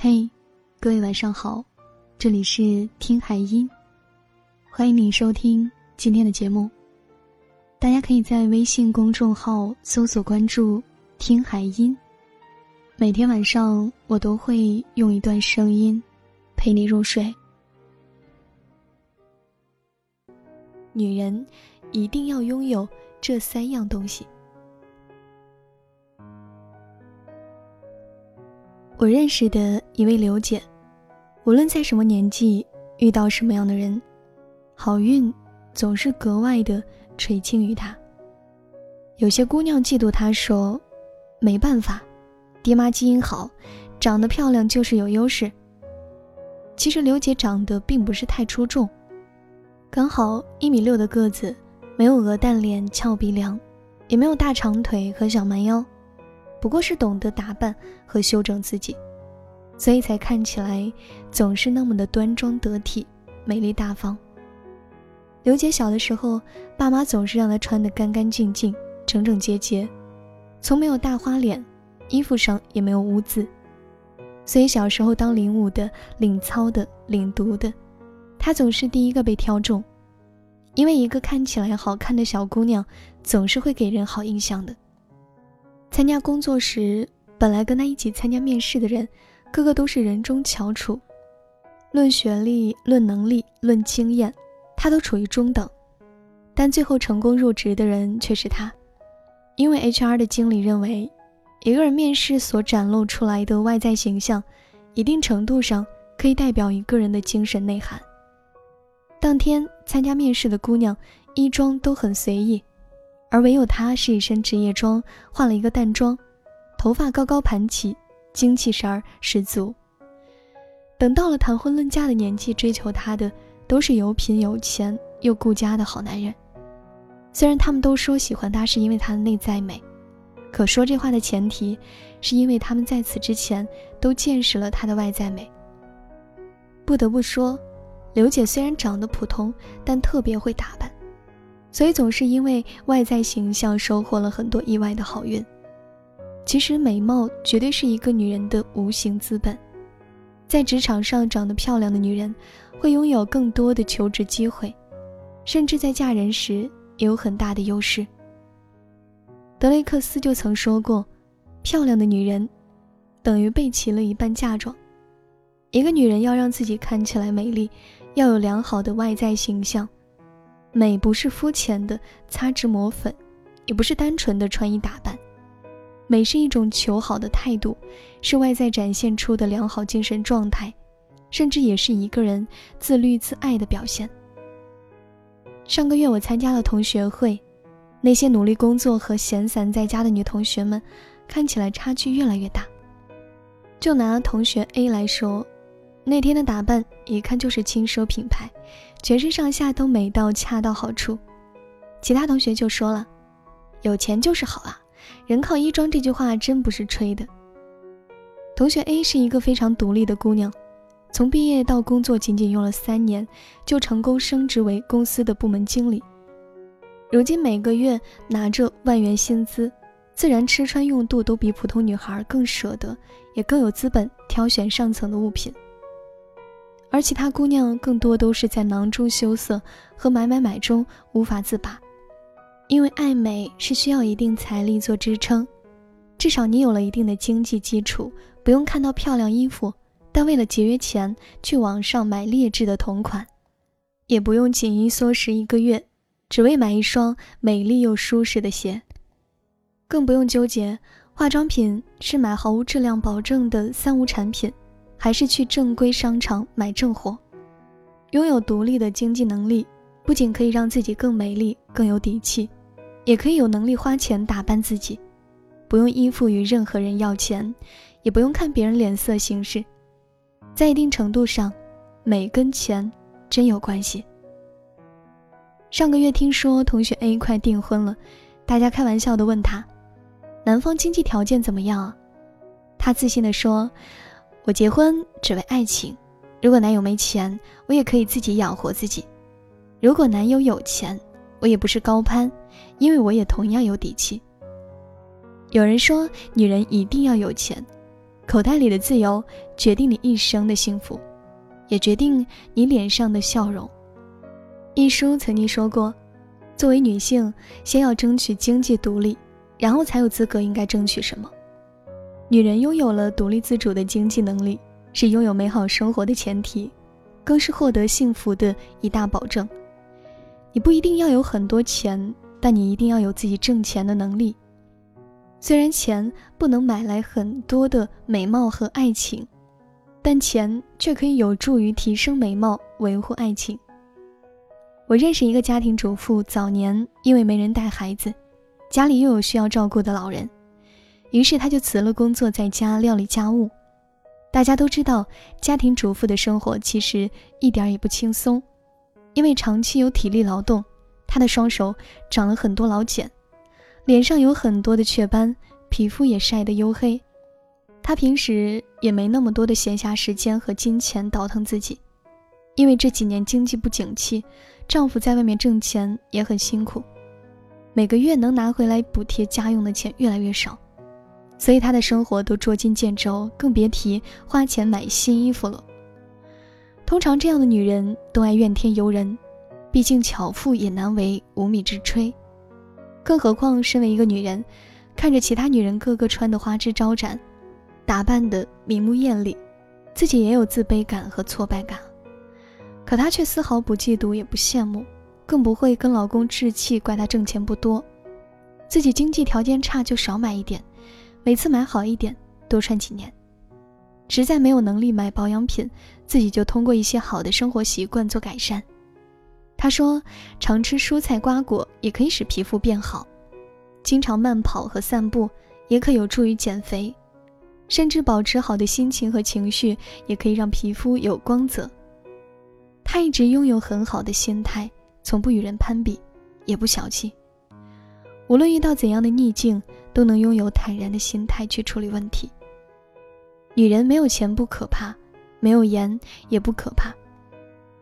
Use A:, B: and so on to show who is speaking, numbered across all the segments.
A: 嘿，各位晚上好，这里是听海音，欢迎你收听今天的节目。大家可以在微信公众号搜索关注“听海音”，每天晚上我都会用一段声音陪你入睡。女人一定要拥有这三样东西。我认识的一位刘姐，无论在什么年纪遇到什么样的人，好运总是格外的垂青于她。有些姑娘嫉妒她说：“没办法，爹妈基因好，长得漂亮就是有优势。”其实刘姐长得并不是太出众，刚好一米六的个子，没有鹅蛋脸、翘鼻梁，也没有大长腿和小蛮腰。不过是懂得打扮和修整自己，所以才看起来总是那么的端庄得体、美丽大方。刘姐小的时候，爸妈总是让她穿得干干净净、整整洁洁，从没有大花脸，衣服上也没有污渍。所以小时候当领舞的、领操的、领读的，她总是第一个被挑中，因为一个看起来好看的小姑娘，总是会给人好印象的。参加工作时，本来跟他一起参加面试的人，个个都是人中翘楚。论学历、论能力、论经验，他都处于中等。但最后成功入职的人却是他，因为 HR 的经理认为，一个人面试所展露出来的外在形象，一定程度上可以代表一个人的精神内涵。当天参加面试的姑娘，衣装都很随意。而唯有她是一身职业装，化了一个淡妆，头发高高盘起，精气神儿十足。等到了谈婚论嫁的年纪，追求她的都是有品有钱又顾家的好男人。虽然他们都说喜欢她是因为她的内在美，可说这话的前提，是因为他们在此之前都见识了她的外在美。不得不说，刘姐虽然长得普通，但特别会打扮。所以总是因为外在形象收获了很多意外的好运。其实美貌绝对是一个女人的无形资本，在职场上长得漂亮的女人，会拥有更多的求职机会，甚至在嫁人时也有很大的优势。德雷克斯就曾说过：“漂亮的女人，等于备齐了一半嫁妆。”一个女人要让自己看起来美丽，要有良好的外在形象。美不是肤浅的擦脂抹粉，也不是单纯的穿衣打扮，美是一种求好的态度，是外在展现出的良好精神状态，甚至也是一个人自律自爱的表现。上个月我参加了同学会，那些努力工作和闲散在家的女同学们，看起来差距越来越大。就拿同学 A 来说。那天的打扮一看就是轻奢品牌，全身上下都美到恰到好处。其他同学就说了：“有钱就是好啊，人靠衣装。”这句话真不是吹的。同学 A 是一个非常独立的姑娘，从毕业到工作仅仅用了三年，就成功升职为公司的部门经理。如今每个月拿着万元薪资，自然吃穿用度都比普通女孩更舍得，也更有资本挑选上层的物品。而其他姑娘更多都是在囊中羞涩和买买买中无法自拔，因为爱美是需要一定财力做支撑，至少你有了一定的经济基础，不用看到漂亮衣服，但为了节约钱去网上买劣质的同款，也不用紧衣缩食一个月，只为买一双美丽又舒适的鞋，更不用纠结化妆品是买毫无质量保证的三无产品。还是去正规商场买正货，拥有独立的经济能力，不仅可以让自己更美丽、更有底气，也可以有能力花钱打扮自己，不用依附于任何人要钱，也不用看别人脸色行事。在一定程度上，美跟钱真有关系。上个月听说同学 A 快订婚了，大家开玩笑的问他：“男方经济条件怎么样啊？”他自信的说。我结婚只为爱情，如果男友没钱，我也可以自己养活自己；如果男友有钱，我也不是高攀，因为我也同样有底气。有人说女人一定要有钱，口袋里的自由决定你一生的幸福，也决定你脸上的笑容。一书曾经说过，作为女性，先要争取经济独立，然后才有资格应该争取什么。女人拥有了独立自主的经济能力，是拥有美好生活的前提，更是获得幸福的一大保证。你不一定要有很多钱，但你一定要有自己挣钱的能力。虽然钱不能买来很多的美貌和爱情，但钱却可以有助于提升美貌、维护爱情。我认识一个家庭主妇，早年因为没人带孩子，家里又有需要照顾的老人，于是她就辞了工作，在家料理家务。大家都知道，家庭主妇的生活其实一点也不轻松，因为长期有体力劳动，她的双手长了很多老茧。脸上有很多的雀斑，皮肤也晒得黝黑。她平时也没那么多的闲暇时间和金钱倒腾自己，因为这几年经济不景气，丈夫在外面挣钱也很辛苦，每个月能拿回来补贴家用的钱越来越少，所以她的生活都捉襟见肘，更别提花钱买新衣服了。通常这样的女人都爱怨天尤人，毕竟巧妇也难为无米之炊。更何况，身为一个女人，看着其他女人个个穿的花枝招展，打扮的明目艳丽，自己也有自卑感和挫败感。可她却丝毫不嫉妒，也不羡慕，更不会跟老公置气，怪他挣钱不多。自己经济条件差就少买一点，每次买好一点，多穿几年。实在没有能力买保养品，自己就通过一些好的生活习惯做改善。他说：“常吃蔬菜瓜果也可以使皮肤变好，经常慢跑和散步也可有助于减肥，甚至保持好的心情和情绪也可以让皮肤有光泽。”他一直拥有很好的心态，从不与人攀比，也不小气。无论遇到怎样的逆境，都能拥有坦然的心态去处理问题。女人没有钱不可怕，没有颜也不可怕。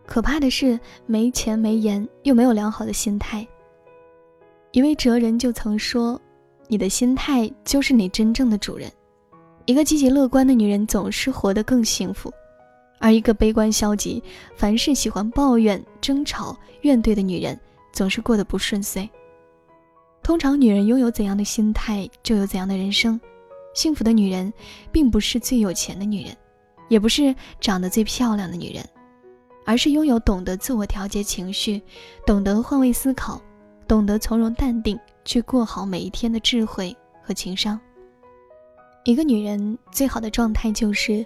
A: 可怕的是没钱没颜又没有良好的心态。一位哲人就曾说：“你的心态就是你真正的主人。”一个积极乐观的女人总是活得更幸福，而一个悲观消极、凡事喜欢抱怨、争吵、怨怼的女人总是过得不顺遂。通常，女人拥有怎样的心态，就有怎样的人生。幸福的女人，并不是最有钱的女人，也不是长得最漂亮的女人。而是拥有懂得自我调节情绪、懂得换位思考、懂得从容淡定去过好每一天的智慧和情商。一个女人最好的状态就是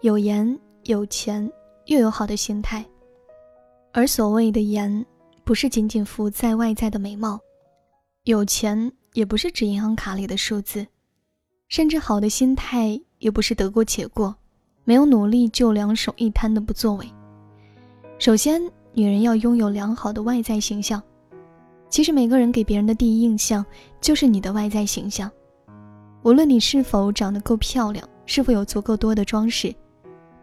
A: 有颜有钱又有好的心态。而所谓的颜，不是仅仅浮在外在的美貌；有钱也不是指银行卡里的数字；甚至好的心态也不是得过且过，没有努力就两手一摊的不作为。首先，女人要拥有良好的外在形象。其实，每个人给别人的第一印象就是你的外在形象。无论你是否长得够漂亮，是否有足够多的装饰，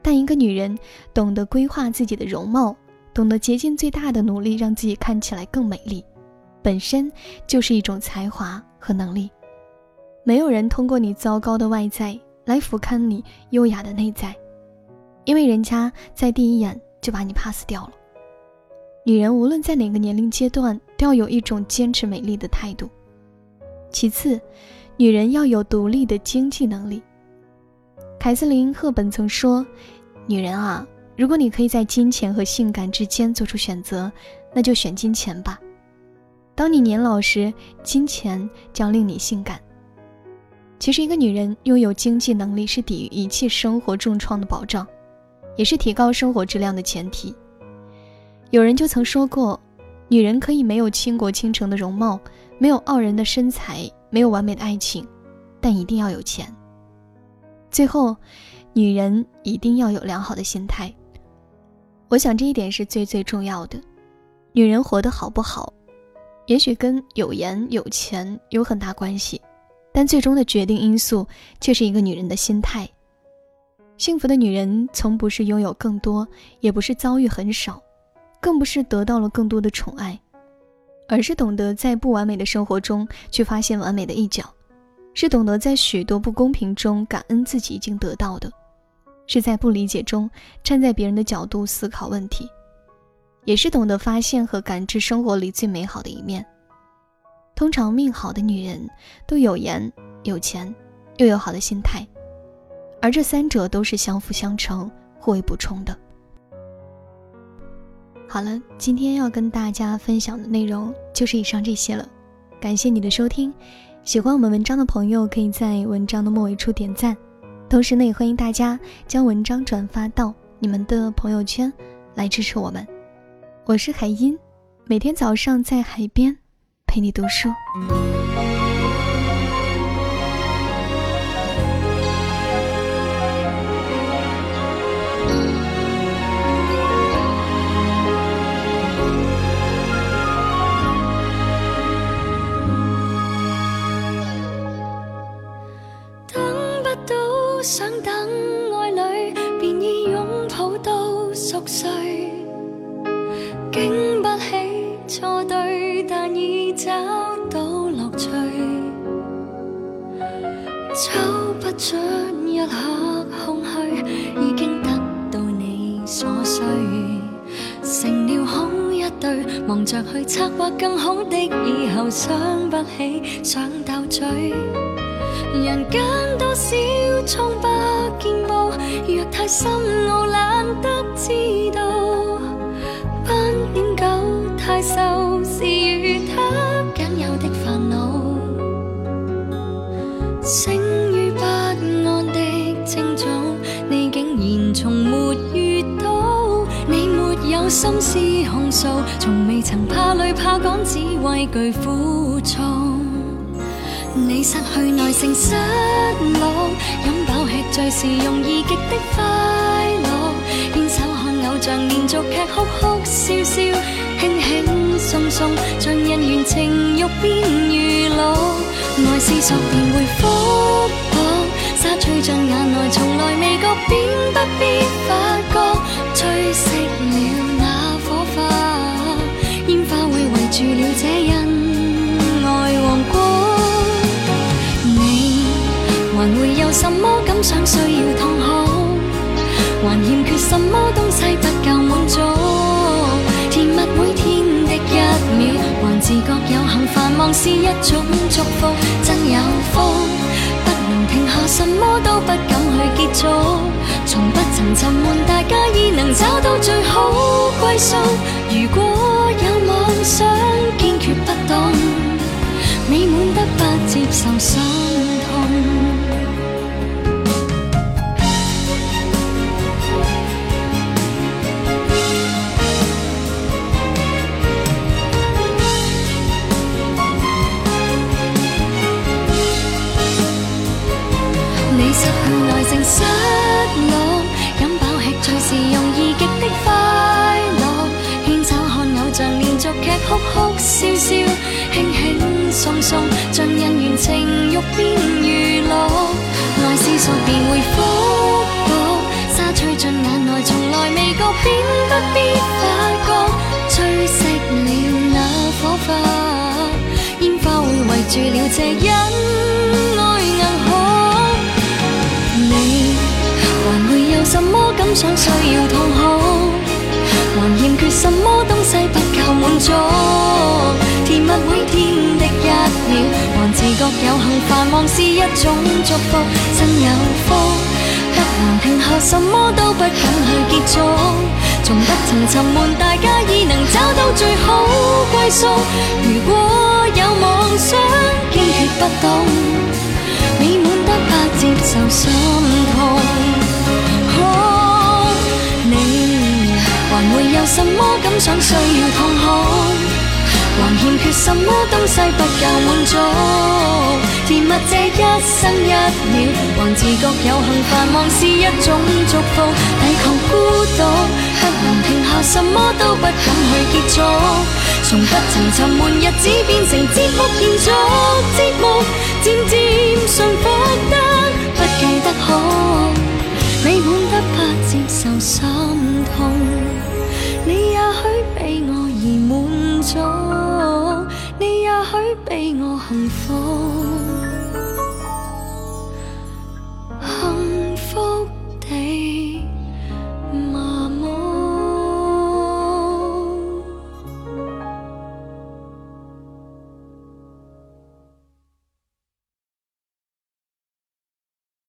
A: 但一个女人懂得规划自己的容貌，懂得竭尽最大的努力让自己看起来更美丽，本身就是一种才华和能力。没有人通过你糟糕的外在来俯瞰你优雅的内在，因为人家在第一眼。就把你 pass 掉了。女人无论在哪个年龄阶段，都要有一种坚持美丽的态度。其次，女人要有独立的经济能力。凯瑟琳·赫本曾说：“女人啊，如果你可以在金钱和性感之间做出选择，那就选金钱吧。当你年老时，金钱将令你性感。”其实，一个女人拥有经济能力是抵御一切生活重创的保障。也是提高生活质量的前提。有人就曾说过，女人可以没有倾国倾城的容貌，没有傲人的身材，没有完美的爱情，但一定要有钱。最后，女人一定要有良好的心态。我想这一点是最最重要的。女人活得好不好，也许跟有颜有钱有很大关系，但最终的决定因素却是一个女人的心态。幸福的女人从不是拥有更多，也不是遭遇很少，更不是得到了更多的宠爱，而是懂得在不完美的生活中去发现完美的一角，是懂得在许多不公平中感恩自己已经得到的，是在不理解中站在别人的角度思考问题，也是懂得发现和感知生活里最美好的一面。通常命好的女人都有颜、有钱，又有好的心态，而这三者都是相辅相成、互为补充的。好了，今天要跟大家分享的内容就是以上这些了，感谢你的收听。喜欢我们文章的朋友，可以在文章的末尾处点赞，同时呢，也欢迎大家将文章转发到你们的朋友圈，来支持我们。我是海音，每天早上在海边陪你读书。
B: 对忙着去策划更好的以后，想不起想斗嘴。人间多少疮疤见报，若太深奥懒得知道。斑点狗太瘦，是心思控诉。从未曾怕累怕讲，只畏惧苦衷。你失去耐性失落，饮饱吃醉是容易极的快乐。牵手看偶像连续剧，哭哭笑笑，轻轻松松，像人缘情欲变娱乐。爱是索便会复薄，沙吹进眼内，从来未觉，便不必发觉，吹熄想需要痛哭？还欠缺什么东西不够满足？甜蜜每天的一秒，还自觉有幸繁忙是一种祝福，真有福。不能停下，什么都不敢去结束，从不曾沉闷，大家已能找到最好归宿。如果有妄想。坚决不挡美满得不接受伤失落，饮饱吃醉是容易极的快乐，牵手看偶像连续剧哭哭笑笑，轻轻。松松，像人缘情欲变娱乐，爱是索便会复薄，沙吹进眼内，从来未觉，便不必发觉，吹熄了那火花，烟花会围住了这恩想需要痛哭？还欠缺什么东西不够满足？甜蜜每天的一秒，还自觉有幸繁忙是一种祝福，真有福。不能停下，什么都不敢去结束，从不曾沉闷，大家已能找到最好归宿。如果有妄想，坚决不动，美满得不接受心痛。什么感想需要痛哭？还欠缺什么东西不够满足？甜蜜这一生一秒，还自觉有幸繁忙是一种祝福。抵抗孤独，不能停下，什么都不敢去结束。从不曾沉闷，日子变成节目延续，节目渐渐顺服得痛苦